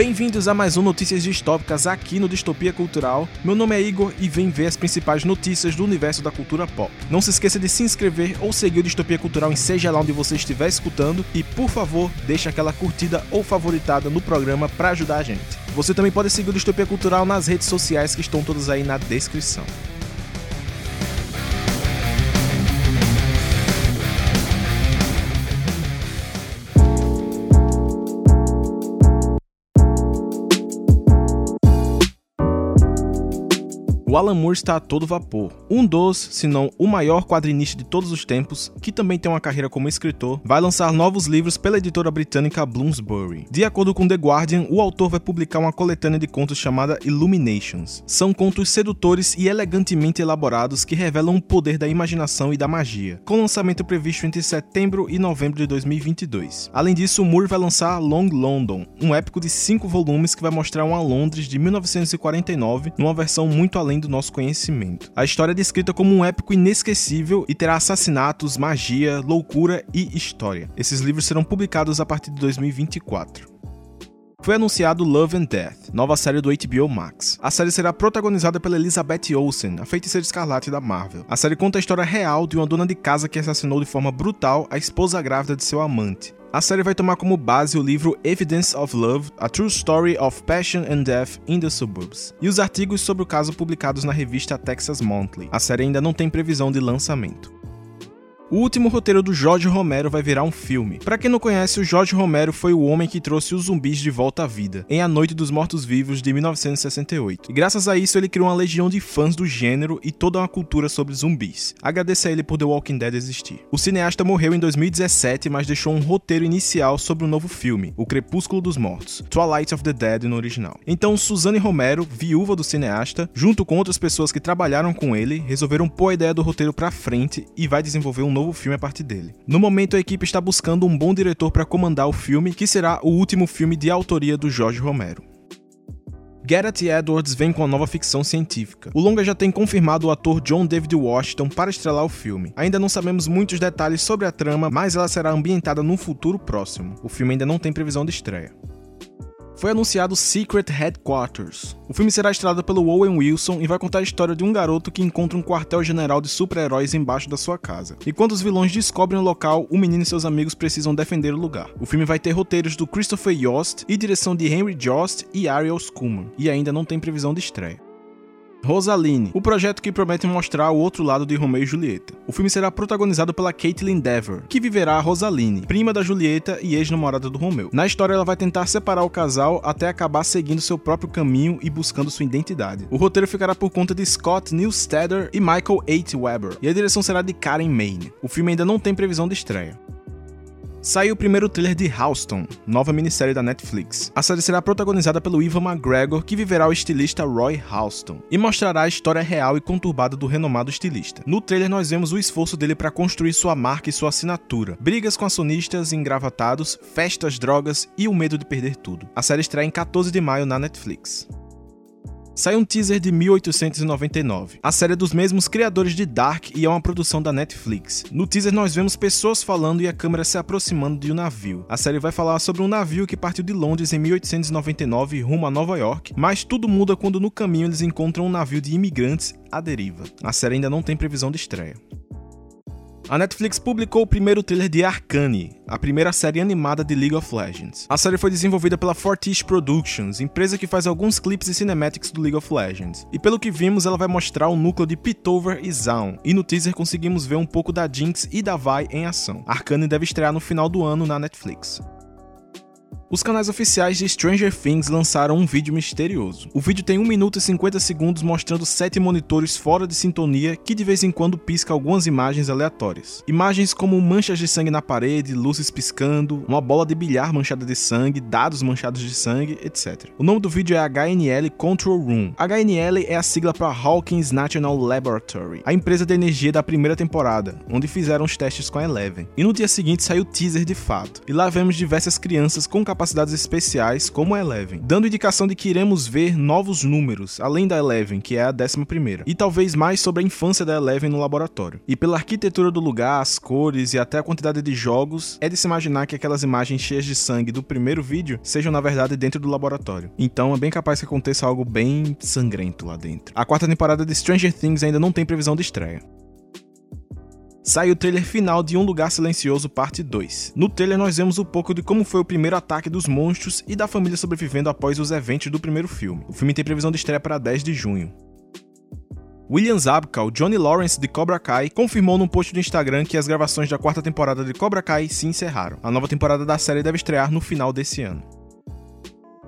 Bem-vindos a mais um Notícias Distópicas aqui no Distopia Cultural. Meu nome é Igor e vem ver as principais notícias do universo da cultura pop. Não se esqueça de se inscrever ou seguir o Distopia Cultural em seja lá onde você estiver escutando e, por favor, deixe aquela curtida ou favoritada no programa para ajudar a gente. Você também pode seguir o Distopia Cultural nas redes sociais que estão todas aí na descrição. O Alan Moore está a todo vapor. Um dos, se não o maior quadrinista de todos os tempos, que também tem uma carreira como escritor, vai lançar novos livros pela editora britânica Bloomsbury. De acordo com The Guardian, o autor vai publicar uma coletânea de contos chamada Illuminations. São contos sedutores e elegantemente elaborados que revelam o poder da imaginação e da magia, com lançamento previsto entre setembro e novembro de 2022. Além disso, Moore vai lançar Long London, um épico de cinco volumes que vai mostrar uma Londres de 1949 numa versão muito além do nosso conhecimento. A história é descrita como um épico inesquecível e terá assassinatos, magia, loucura e história. Esses livros serão publicados a partir de 2024 foi anunciado Love and Death, nova série do HBO Max. A série será protagonizada pela Elizabeth Olsen, a feiticeira escarlate da Marvel. A série conta a história real de uma dona de casa que assassinou de forma brutal a esposa grávida de seu amante. A série vai tomar como base o livro Evidence of Love: A True Story of Passion and Death in the Suburbs e os artigos sobre o caso publicados na revista Texas Monthly. A série ainda não tem previsão de lançamento. O último roteiro do Jorge Romero vai virar um filme. Para quem não conhece, o Jorge Romero foi o homem que trouxe os zumbis de volta à vida, em A Noite dos Mortos-Vivos de 1968. E graças a isso ele criou uma legião de fãs do gênero e toda uma cultura sobre zumbis. Agradeço a ele por The Walking Dead existir. O cineasta morreu em 2017, mas deixou um roteiro inicial sobre um novo filme, O Crepúsculo dos Mortos, Twilight of the Dead no original. Então, Suzanne Romero, viúva do cineasta, junto com outras pessoas que trabalharam com ele, resolveram pôr a ideia do roteiro para frente e vai desenvolver um novo filme a partir dele. No momento, a equipe está buscando um bom diretor para comandar o filme, que será o último filme de autoria do Jorge Romero. Gareth Edwards vem com a nova ficção científica. O longa já tem confirmado o ator John David Washington para estrelar o filme. Ainda não sabemos muitos detalhes sobre a trama, mas ela será ambientada num futuro próximo. O filme ainda não tem previsão de estreia foi anunciado Secret Headquarters. O filme será estrelado pelo Owen Wilson e vai contar a história de um garoto que encontra um quartel-general de super-heróis embaixo da sua casa. E quando os vilões descobrem o local, o menino e seus amigos precisam defender o lugar. O filme vai ter roteiros do Christopher Yost e direção de Henry Jost e Ariel Schumann, e ainda não tem previsão de estreia. Rosaline, o projeto que promete mostrar o outro lado de Romeo e Julieta. O filme será protagonizado pela Caitlin Dever, que viverá a Rosaline, prima da Julieta e ex-namorada do Romeo. Na história, ela vai tentar separar o casal até acabar seguindo seu próprio caminho e buscando sua identidade. O roteiro ficará por conta de Scott Newsteader e Michael H. Weber, e a direção será de Karen Maine. O filme ainda não tem previsão de estreia. Saiu o primeiro trailer de Houston, nova minissérie da Netflix. A série será protagonizada pelo Ivan McGregor, que viverá o estilista Roy Houston, e mostrará a história real e conturbada do renomado estilista. No trailer nós vemos o esforço dele para construir sua marca e sua assinatura, brigas com acionistas engravatados, festas, drogas e o medo de perder tudo. A série estreia em 14 de maio na Netflix sai um teaser de 1899. A série é dos mesmos criadores de Dark e é uma produção da Netflix. No teaser nós vemos pessoas falando e a câmera se aproximando de um navio. A série vai falar sobre um navio que partiu de Londres em 1899 rumo a Nova York, mas tudo muda quando no caminho eles encontram um navio de imigrantes à deriva. A série ainda não tem previsão de estreia. A Netflix publicou o primeiro trailer de Arcane, a primeira série animada de League of Legends. A série foi desenvolvida pela Fortiche Productions, empresa que faz alguns clipes e cinematics do League of Legends. E pelo que vimos, ela vai mostrar o núcleo de Piltover e Zaun, e no teaser conseguimos ver um pouco da Jinx e da Vi em ação. Arcane deve estrear no final do ano na Netflix. Os canais oficiais de Stranger Things lançaram um vídeo misterioso. O vídeo tem 1 minuto e 50 segundos mostrando sete monitores fora de sintonia que de vez em quando pisca algumas imagens aleatórias. Imagens como manchas de sangue na parede, luzes piscando, uma bola de bilhar manchada de sangue, dados manchados de sangue, etc. O nome do vídeo é HNL Control Room. HNL é a sigla para Hawkins National Laboratory, a empresa de energia da primeira temporada, onde fizeram os testes com a Eleven. E no dia seguinte saiu o teaser de fato. E lá vemos diversas crianças com capacidade capacidades especiais, como a Eleven, dando indicação de que iremos ver novos números, além da Eleven, que é a 11 primeira, e talvez mais sobre a infância da Eleven no laboratório. E pela arquitetura do lugar, as cores e até a quantidade de jogos, é de se imaginar que aquelas imagens cheias de sangue do primeiro vídeo sejam na verdade dentro do laboratório. Então é bem capaz que aconteça algo bem sangrento lá dentro. A quarta temporada de Stranger Things ainda não tem previsão de estreia sai o trailer final de Um Lugar Silencioso Parte 2. No trailer nós vemos um pouco de como foi o primeiro ataque dos monstros e da família sobrevivendo após os eventos do primeiro filme. O filme tem previsão de estreia para 10 de junho. William Zabka, o Johnny Lawrence de Cobra Kai, confirmou num post do Instagram que as gravações da quarta temporada de Cobra Kai se encerraram. A nova temporada da série deve estrear no final desse ano.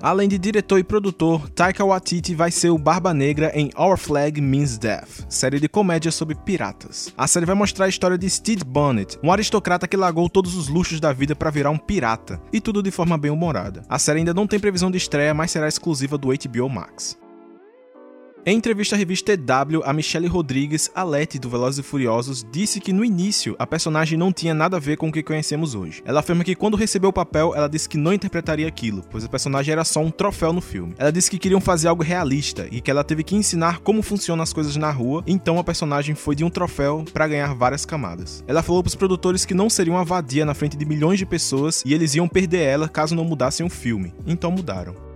Além de diretor e produtor, Taika Waititi vai ser o Barba Negra em Our Flag Means Death, série de comédia sobre piratas. A série vai mostrar a história de Steve Bonnet, um aristocrata que largou todos os luxos da vida para virar um pirata, e tudo de forma bem humorada. A série ainda não tem previsão de estreia, mas será exclusiva do HBO Max. Em entrevista à revista EW, a Michelle Rodrigues, Alete do Velozes e Furiosos, disse que no início a personagem não tinha nada a ver com o que conhecemos hoje. Ela afirma que quando recebeu o papel, ela disse que não interpretaria aquilo, pois a personagem era só um troféu no filme. Ela disse que queriam fazer algo realista e que ela teve que ensinar como funcionam as coisas na rua, então a personagem foi de um troféu para ganhar várias camadas. Ela falou para os produtores que não seria uma vadia na frente de milhões de pessoas e eles iam perder ela caso não mudassem o filme. Então mudaram.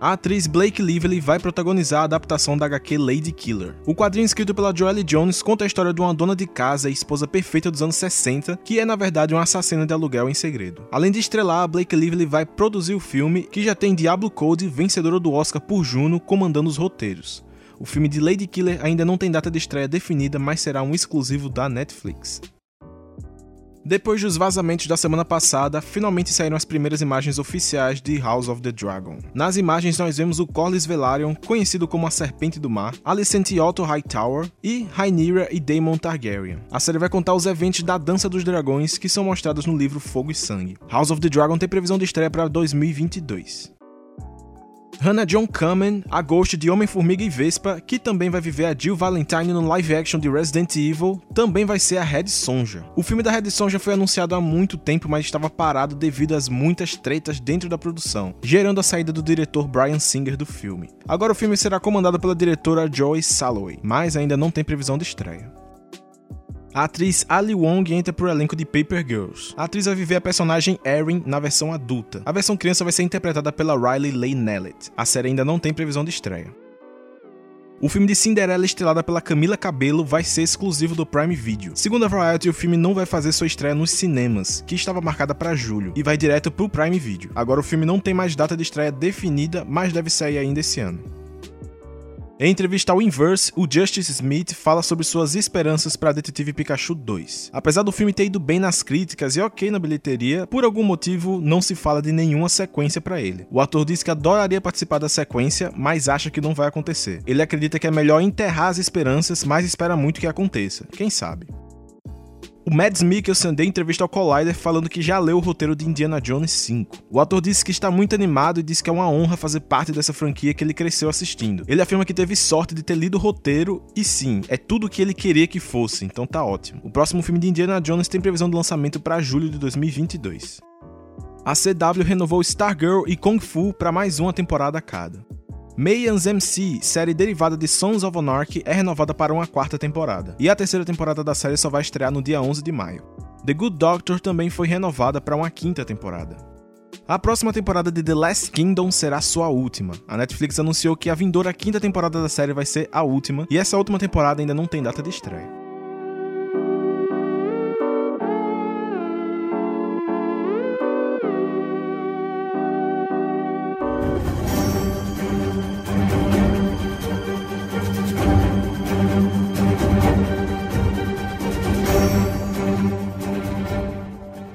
A atriz Blake Lively vai protagonizar a adaptação da HQ Lady Killer. O quadrinho escrito pela Joelle Jones conta a história de uma dona de casa e esposa perfeita dos anos 60, que é na verdade uma assassina de aluguel em segredo. Além de estrelar, Blake Lively vai produzir o filme, que já tem Diablo Code, vencedora do Oscar por Juno, comandando os roteiros. O filme de Lady Killer ainda não tem data de estreia definida, mas será um exclusivo da Netflix. Depois dos vazamentos da semana passada, finalmente saíram as primeiras imagens oficiais de House of the Dragon. Nas imagens nós vemos o Corlys Velaryon, conhecido como a Serpente do Mar, Alicent Otto Hightower e Rhaenyra e Daemon Targaryen. A série vai contar os eventos da Dança dos Dragões que são mostrados no livro Fogo e Sangue. House of the Dragon tem previsão de estreia para 2022. Hannah John Kamen, a Ghost de Homem-Formiga e Vespa, que também vai viver a Jill Valentine no live action de Resident Evil, também vai ser a Red Sonja. O filme da Red Sonja foi anunciado há muito tempo, mas estava parado devido às muitas tretas dentro da produção, gerando a saída do diretor Brian Singer do filme. Agora o filme será comandado pela diretora Joy Salloway, mas ainda não tem previsão de estreia. A atriz Ali Wong entra pro elenco de Paper Girls. A atriz vai viver a personagem Erin na versão adulta. A versão criança vai ser interpretada pela Riley Leigh Nellet. A série ainda não tem previsão de estreia. O filme de Cinderela, estrelada pela Camila Cabello, vai ser exclusivo do Prime Video. Segundo a Variety, o filme não vai fazer sua estreia nos cinemas, que estava marcada para julho, e vai direto pro Prime Video. Agora o filme não tem mais data de estreia definida, mas deve sair ainda esse ano. Em entrevista ao Inverse, o Justice Smith fala sobre suas esperanças para Detetive Pikachu 2. Apesar do filme ter ido bem nas críticas e ok na bilheteria, por algum motivo não se fala de nenhuma sequência para ele. O ator diz que adoraria participar da sequência, mas acha que não vai acontecer. Ele acredita que é melhor enterrar as esperanças, mas espera muito que aconteça. Quem sabe? O Mads Mikkelsen deu entrevista ao Collider falando que já leu o roteiro de Indiana Jones 5. O ator disse que está muito animado e disse que é uma honra fazer parte dessa franquia que ele cresceu assistindo. Ele afirma que teve sorte de ter lido o roteiro e sim, é tudo o que ele queria que fosse, então tá ótimo. O próximo filme de Indiana Jones tem previsão de lançamento para julho de 2022. A CW renovou Stargirl e Kung Fu para mais uma temporada cada. Mayans MC, série derivada de Sons of Anarchy, é renovada para uma quarta temporada, e a terceira temporada da série só vai estrear no dia 11 de maio. The Good Doctor também foi renovada para uma quinta temporada. A próxima temporada de The Last Kingdom será sua última. A Netflix anunciou que a vindoura quinta temporada da série vai ser a última, e essa última temporada ainda não tem data de estreia.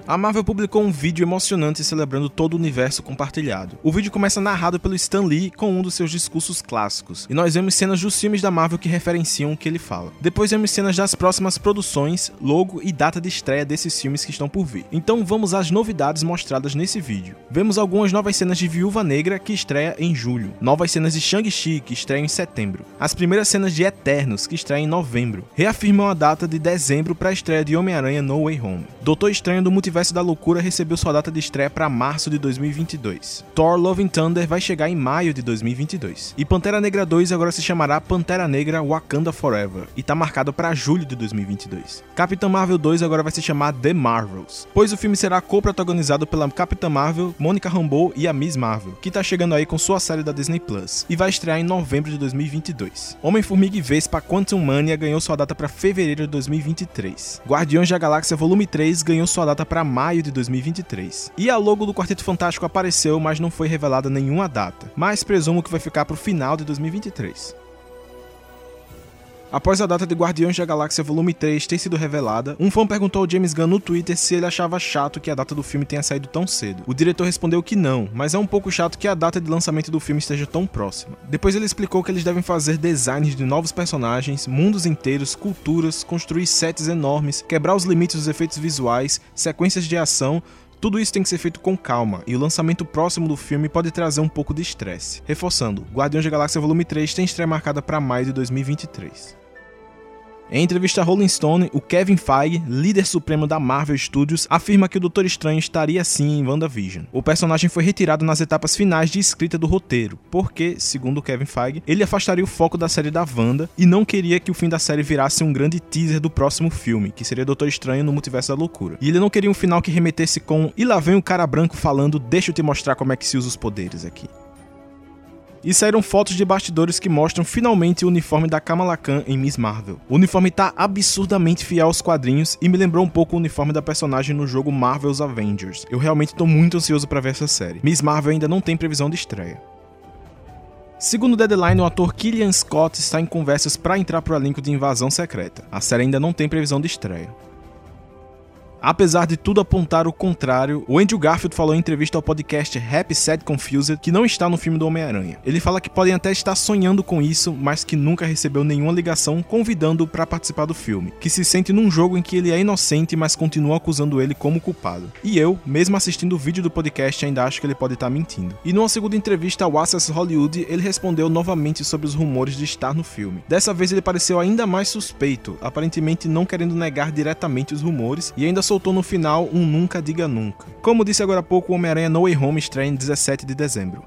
A Marvel publicou um vídeo emocionante celebrando todo o universo compartilhado. O vídeo começa narrado pelo Stan Lee com um dos seus discursos clássicos, e nós vemos cenas dos filmes da Marvel que referenciam o que ele fala. Depois vemos cenas das próximas produções, logo e data de estreia desses filmes que estão por vir. Então vamos às novidades mostradas nesse vídeo. Vemos algumas novas cenas de Viúva Negra que estreia em julho, novas cenas de Shang-Chi que estreia em setembro, as primeiras cenas de Eternos que estreia em novembro, reafirmam a data de dezembro para a estreia de Homem-Aranha No Way Home. Doutor Estranho do Multiverso Multiverso da Loucura recebeu sua data de estreia para março de 2022. Thor Love and Thunder vai chegar em maio de 2022. E Pantera Negra 2 agora se chamará Pantera Negra Wakanda Forever e tá marcado para julho de 2022. Capitã Marvel 2 agora vai se chamar The Marvels, pois o filme será co-protagonizado pela Capitã Marvel, Monica Rambeau e a Miss Marvel, que tá chegando aí com sua série da Disney Plus e vai estrear em novembro de 2022. Homem-Formiga e Vespa Quantum Mania ganhou sua data para fevereiro de 2023. Guardiões da Galáxia Volume 3 ganhou sua data para maio de 2023. E a logo do Quarteto Fantástico apareceu, mas não foi revelada nenhuma data, mas presumo que vai ficar pro final de 2023. Após a data de Guardiões da Galáxia Volume 3 ter sido revelada, um fã perguntou ao James Gunn no Twitter se ele achava chato que a data do filme tenha saído tão cedo. O diretor respondeu que não, mas é um pouco chato que a data de lançamento do filme esteja tão próxima. Depois ele explicou que eles devem fazer designs de novos personagens, mundos inteiros, culturas, construir sets enormes, quebrar os limites dos efeitos visuais, sequências de ação, tudo isso tem que ser feito com calma, e o lançamento próximo do filme pode trazer um pouco de estresse. Reforçando, Guardiões da Galáxia Volume 3 tem estreia marcada para maio de 2023. Em entrevista a Rolling Stone, o Kevin Feige, líder supremo da Marvel Studios, afirma que o Doutor Estranho estaria sim em WandaVision. O personagem foi retirado nas etapas finais de escrita do roteiro, porque, segundo Kevin Feige, ele afastaria o foco da série da Wanda e não queria que o fim da série virasse um grande teaser do próximo filme, que seria Doutor Estranho no Multiverso da Loucura. E ele não queria um final que remetesse com e lá vem o cara branco falando, deixa eu te mostrar como é que se usa os poderes aqui e saíram fotos de bastidores que mostram finalmente o uniforme da Kamala Khan em Miss Marvel. O uniforme tá absurdamente fiel aos quadrinhos e me lembrou um pouco o uniforme da personagem no jogo Marvel's Avengers. Eu realmente tô muito ansioso para ver essa série. Miss Marvel ainda não tem previsão de estreia. Segundo o Deadline, o ator Killian Scott está em conversas para entrar pro elenco de Invasão Secreta. A série ainda não tem previsão de estreia. Apesar de tudo apontar o contrário, o Andrew Garfield falou em entrevista ao podcast Happy Sad Confused que não está no filme do Homem-Aranha. Ele fala que podem até estar sonhando com isso, mas que nunca recebeu nenhuma ligação convidando-o para participar do filme, que se sente num jogo em que ele é inocente, mas continua acusando ele como culpado. E eu, mesmo assistindo o vídeo do podcast, ainda acho que ele pode estar mentindo. E numa segunda entrevista ao Access Hollywood, ele respondeu novamente sobre os rumores de estar no filme. Dessa vez ele pareceu ainda mais suspeito, aparentemente não querendo negar diretamente os rumores e ainda soltou no final um Nunca Diga Nunca. Como disse agora há pouco, o Homem-Aranha No Way Home estreia em 17 de dezembro.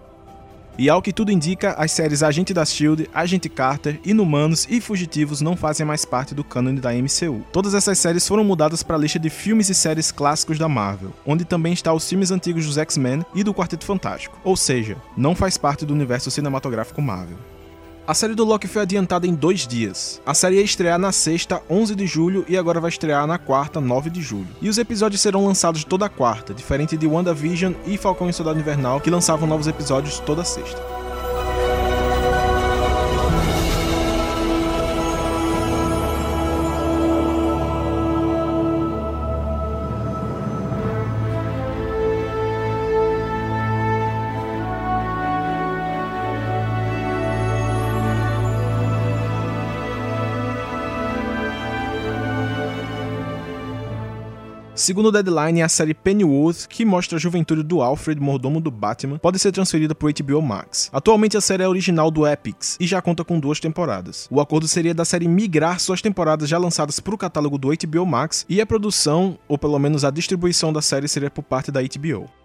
E ao que tudo indica, as séries Agente da Shield, Agente Carter, Inumanos e Fugitivos não fazem mais parte do cânone da MCU. Todas essas séries foram mudadas para a lista de filmes e séries clássicos da Marvel, onde também está os filmes antigos dos X-Men e do Quarteto Fantástico. Ou seja, não faz parte do universo cinematográfico Marvel. A série do Loki foi adiantada em dois dias. A série ia estrear na sexta, 11 de julho, e agora vai estrear na quarta, 9 de julho. E os episódios serão lançados toda quarta, diferente de WandaVision e Falcão e Soldado Invernal, que lançavam novos episódios toda sexta. Segundo o Deadline, a série Pennyworth, que mostra a juventude do Alfred, mordomo do Batman, pode ser transferida para o HBO Max. Atualmente a série é original do Epix e já conta com duas temporadas. O acordo seria da série migrar suas temporadas já lançadas para o catálogo do HBO Max e a produção, ou pelo menos a distribuição da série seria por parte da HBO.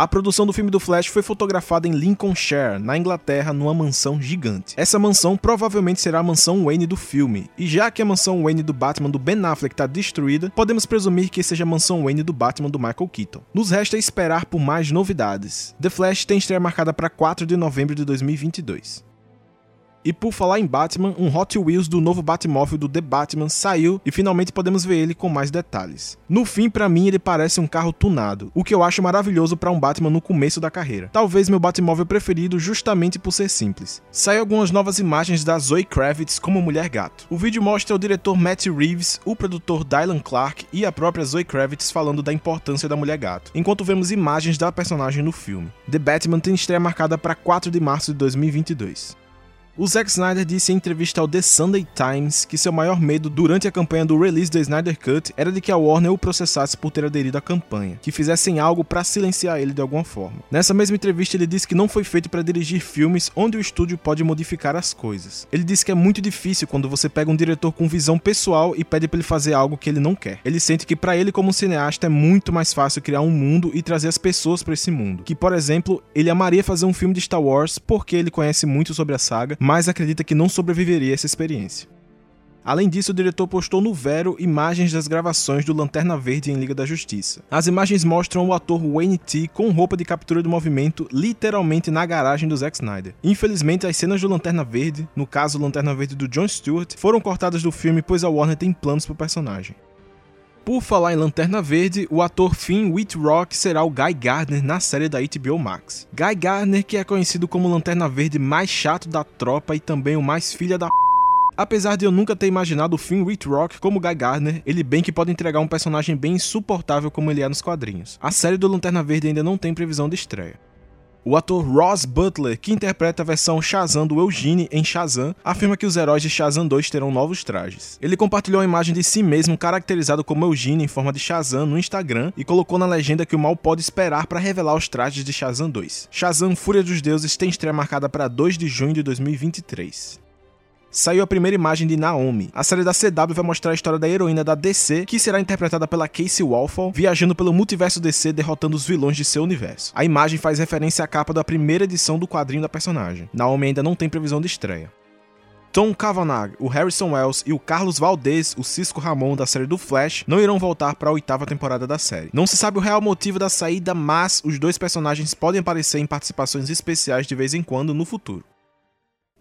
A produção do filme do Flash foi fotografada em Lincolnshire, na Inglaterra, numa mansão gigante. Essa mansão provavelmente será a mansão Wayne do filme, e já que a mansão Wayne do Batman do Ben Affleck está destruída, podemos presumir que seja a mansão Wayne do Batman do Michael Keaton. Nos resta esperar por mais novidades. The Flash tem estreia marcada para 4 de novembro de 2022. E por falar em Batman, um Hot Wheels do novo Batmóvel do The Batman saiu e finalmente podemos ver ele com mais detalhes. No fim, para mim, ele parece um carro tunado, o que eu acho maravilhoso para um Batman no começo da carreira. Talvez meu Batmóvel preferido justamente por ser simples. Saiu algumas novas imagens da Zoe Kravitz como Mulher Gato. O vídeo mostra o diretor Matt Reeves, o produtor Dylan Clark e a própria Zoe Kravitz falando da importância da Mulher Gato, enquanto vemos imagens da personagem no filme. The Batman tem estreia marcada para 4 de março de 2022. O Zack Snyder disse em entrevista ao The Sunday Times que seu maior medo durante a campanha do release do Snyder Cut era de que a Warner o processasse por ter aderido à campanha, que fizessem algo para silenciar ele de alguma forma. Nessa mesma entrevista, ele disse que não foi feito para dirigir filmes onde o estúdio pode modificar as coisas. Ele disse que é muito difícil quando você pega um diretor com visão pessoal e pede para ele fazer algo que ele não quer. Ele sente que para ele como cineasta é muito mais fácil criar um mundo e trazer as pessoas para esse mundo. Que, por exemplo, ele amaria fazer um filme de Star Wars porque ele conhece muito sobre a saga, mas acredita que não sobreviveria a essa experiência. Além disso, o diretor postou no Vero imagens das gravações do Lanterna Verde em Liga da Justiça. As imagens mostram o ator Wayne T com roupa de captura do movimento literalmente na garagem do Zack Snyder. Infelizmente, as cenas do Lanterna Verde, no caso o Lanterna Verde do John Stewart, foram cortadas do filme pois a Warner tem planos para o personagem. Por falar em Lanterna Verde, o ator Finn Whitrock será o Guy Gardner na série da HBO Max. Guy Gardner, que é conhecido como o Lanterna Verde mais chato da tropa e também o mais filha da Apesar de eu nunca ter imaginado o Finn Whitrock como Guy Gardner, ele bem que pode entregar um personagem bem insuportável como ele é nos quadrinhos. A série do Lanterna Verde ainda não tem previsão de estreia. O ator Ross Butler, que interpreta a versão Shazam do Eugene em Shazam, afirma que os heróis de Shazam 2 terão novos trajes. Ele compartilhou a imagem de si mesmo caracterizado como Eugene em forma de Shazam no Instagram e colocou na legenda que o mal pode esperar para revelar os trajes de Shazam 2. Shazam Fúria dos Deuses tem estreia marcada para 2 de junho de 2023 saiu a primeira imagem de Naomi. A série da CW vai mostrar a história da heroína da DC, que será interpretada pela Casey Walfall, viajando pelo multiverso DC derrotando os vilões de seu universo. A imagem faz referência à capa da primeira edição do quadrinho da personagem. Naomi ainda não tem previsão de estreia. Tom Cavanagh, o Harrison Wells e o Carlos Valdez, o Cisco Ramon da série do Flash, não irão voltar para a oitava temporada da série. Não se sabe o real motivo da saída, mas os dois personagens podem aparecer em participações especiais de vez em quando no futuro.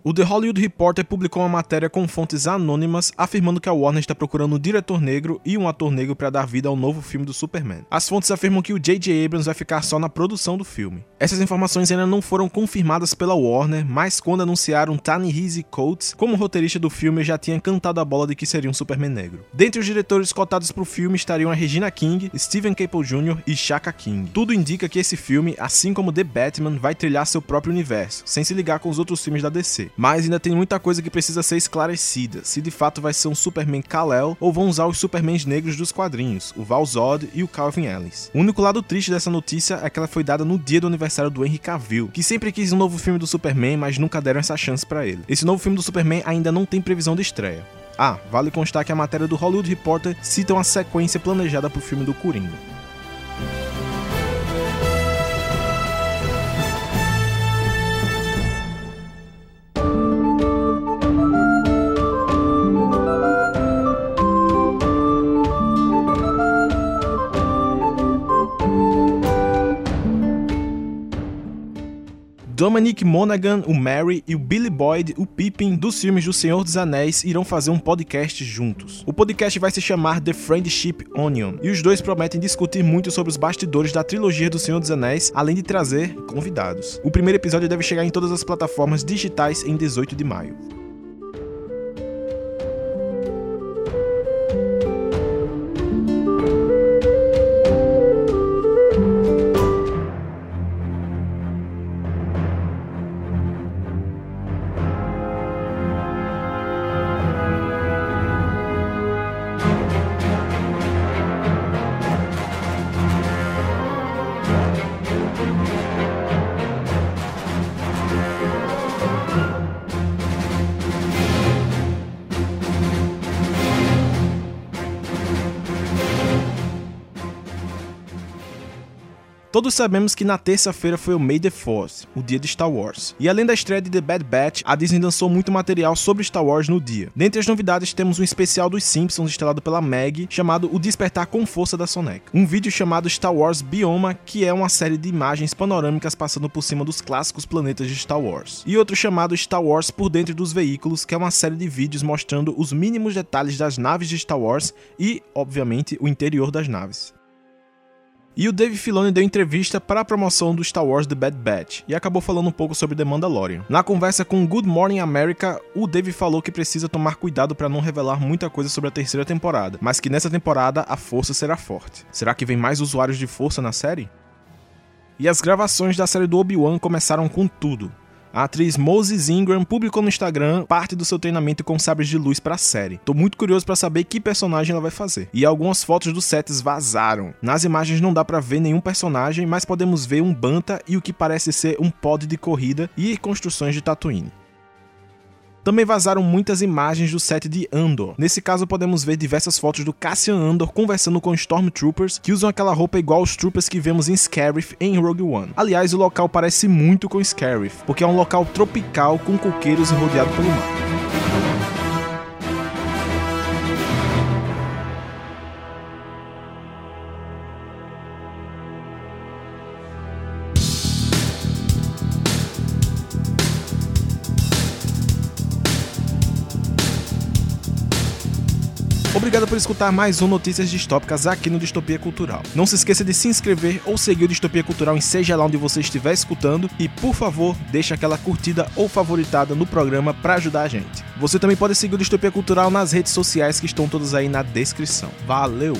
O The Hollywood Reporter publicou uma matéria com fontes anônimas afirmando que a Warner está procurando um diretor negro e um ator negro para dar vida ao novo filme do Superman. As fontes afirmam que o J.J. Abrams vai ficar só na produção do filme. Essas informações ainda não foram confirmadas pela Warner, mas quando anunciaram Ta-Nehisi Coates como roteirista do filme, já tinha cantado a bola de que seria um Superman negro. Dentre os diretores cotados para o filme estariam a Regina King, Steven Caple Jr. e Shaka King. Tudo indica que esse filme, assim como The Batman, vai trilhar seu próprio universo, sem se ligar com os outros filmes da DC. Mas ainda tem muita coisa que precisa ser esclarecida, se de fato vai ser um Superman Kal-El ou vão usar os Supermans negros dos quadrinhos, o Val Zod e o Calvin Ellis. O único lado triste dessa notícia é que ela foi dada no dia do aniversário do Henry Cavill, que sempre quis um novo filme do Superman, mas nunca deram essa chance para ele. Esse novo filme do Superman ainda não tem previsão de estreia. Ah, vale constar que a matéria do Hollywood Reporter cita uma sequência planejada para o filme do Coringa. Dominic Monaghan, o Mary e o Billy Boyd, o Pippin, dos filmes do Senhor dos Anéis, irão fazer um podcast juntos. O podcast vai se chamar The Friendship Onion, e os dois prometem discutir muito sobre os bastidores da trilogia do Senhor dos Anéis, além de trazer convidados. O primeiro episódio deve chegar em todas as plataformas digitais em 18 de maio. Todos sabemos que na terça-feira foi o May the Fourth, o dia de Star Wars. E além da estreia de The Bad Batch, a Disney lançou muito material sobre Star Wars no dia. Dentre as novidades, temos um especial dos Simpsons estrelado pela Meg, chamado O Despertar com Força da Sonic. Um vídeo chamado Star Wars Bioma, que é uma série de imagens panorâmicas passando por cima dos clássicos planetas de Star Wars. E outro chamado Star Wars por dentro dos veículos, que é uma série de vídeos mostrando os mínimos detalhes das naves de Star Wars e, obviamente, o interior das naves. E o Dave Filoni deu entrevista para a promoção do Star Wars The Bad Batch e acabou falando um pouco sobre The Mandalorian. Na conversa com Good Morning America, o Dave falou que precisa tomar cuidado para não revelar muita coisa sobre a terceira temporada, mas que nessa temporada a força será forte. Será que vem mais usuários de força na série? E as gravações da série do Obi-Wan começaram com tudo. A atriz Moses Ingram publicou no Instagram parte do seu treinamento com sabres de luz para a série. Tô muito curioso para saber que personagem ela vai fazer. E algumas fotos dos sets vazaram. Nas imagens não dá para ver nenhum personagem, mas podemos ver um Banta e o que parece ser um pod de corrida e construções de Tatooine. Também vazaram muitas imagens do set de Andor. Nesse caso, podemos ver diversas fotos do Cassian Andor conversando com Stormtroopers, que usam aquela roupa igual aos troopers que vemos em Scarif em Rogue One. Aliás, o local parece muito com Scarif, porque é um local tropical com coqueiros e rodeado pelo mar. Obrigado por escutar mais um Notícias Distópicas aqui no Distopia Cultural. Não se esqueça de se inscrever ou seguir o Distopia Cultural em seja lá onde você estiver escutando e, por favor, deixe aquela curtida ou favoritada no programa para ajudar a gente. Você também pode seguir o Distopia Cultural nas redes sociais que estão todas aí na descrição. Valeu!